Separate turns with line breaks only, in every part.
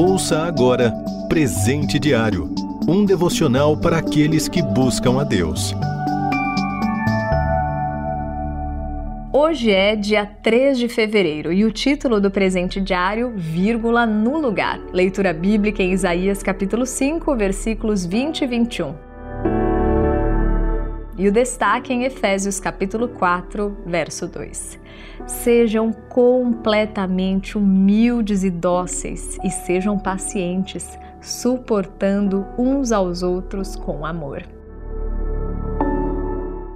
Ouça agora Presente Diário um devocional para aqueles que buscam a Deus.
Hoje é dia 3 de fevereiro e o título do presente diário, vírgula no lugar. Leitura bíblica em Isaías capítulo 5, versículos 20 e 21. E o destaque em Efésios capítulo 4, verso 2. Sejam completamente humildes e dóceis e sejam pacientes suportando uns aos outros com amor.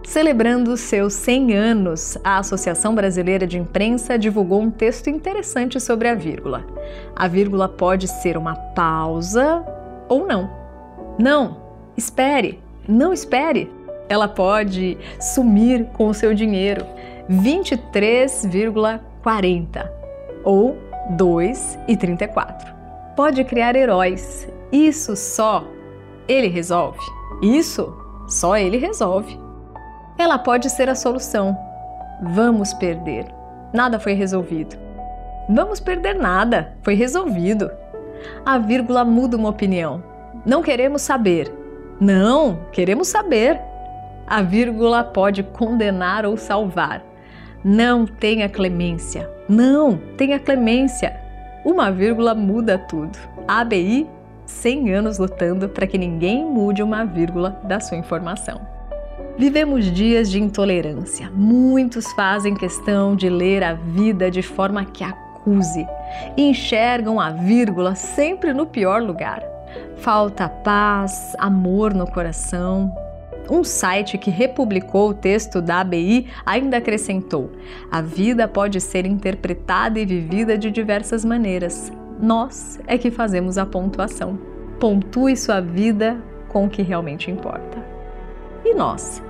Celebrando seus 100 anos, a Associação Brasileira de Imprensa divulgou um texto interessante sobre a vírgula. A vírgula pode ser uma pausa ou não. Não, espere, não espere. Ela pode sumir com o seu dinheiro, 23,40 ou 2,34 pode criar heróis. Isso só ele resolve. Isso só ele resolve. Ela pode ser a solução. Vamos perder. Nada foi resolvido. Vamos perder nada. Foi resolvido. A vírgula muda uma opinião. Não queremos saber. Não, queremos saber. A vírgula pode condenar ou salvar. Não tenha clemência. Não tenha clemência. Uma vírgula muda tudo. ABI, 100 anos lutando para que ninguém mude uma vírgula da sua informação. Vivemos dias de intolerância. Muitos fazem questão de ler a vida de forma que acuse enxergam a vírgula sempre no pior lugar. Falta paz, amor no coração, um site que republicou o texto da ABI ainda acrescentou: a vida pode ser interpretada e vivida de diversas maneiras. Nós é que fazemos a pontuação. Pontue sua vida com o que realmente importa. E nós?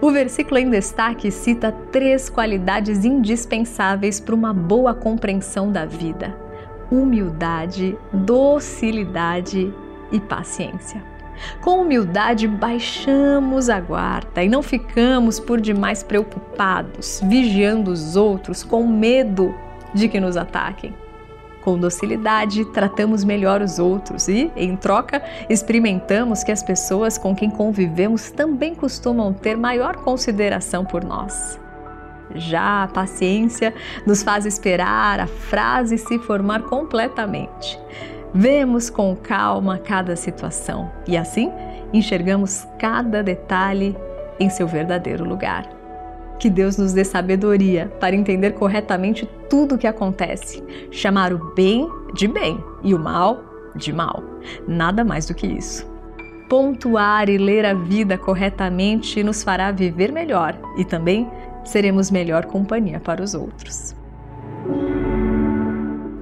O versículo em destaque cita três qualidades indispensáveis para uma boa compreensão da vida: humildade, docilidade e paciência. Com humildade, baixamos a guarda e não ficamos por demais preocupados, vigiando os outros com medo de que nos ataquem. Com docilidade, tratamos melhor os outros e, em troca, experimentamos que as pessoas com quem convivemos também costumam ter maior consideração por nós. Já a paciência nos faz esperar a frase se formar completamente. Vemos com calma cada situação e assim enxergamos cada detalhe em seu verdadeiro lugar. Que Deus nos dê sabedoria para entender corretamente tudo o que acontece, chamar o bem de bem e o mal de mal. Nada mais do que isso. Pontuar e ler a vida corretamente nos fará viver melhor e também seremos melhor companhia para os outros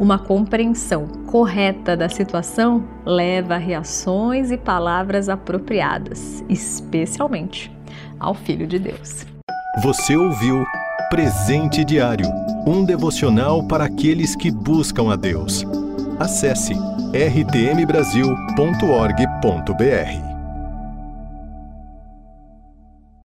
uma compreensão correta da situação leva a reações e palavras apropriadas, especialmente ao Filho de Deus.
Você ouviu Presente Diário um devocional para aqueles que buscam a Deus. Acesse rtmbrasil.org.br.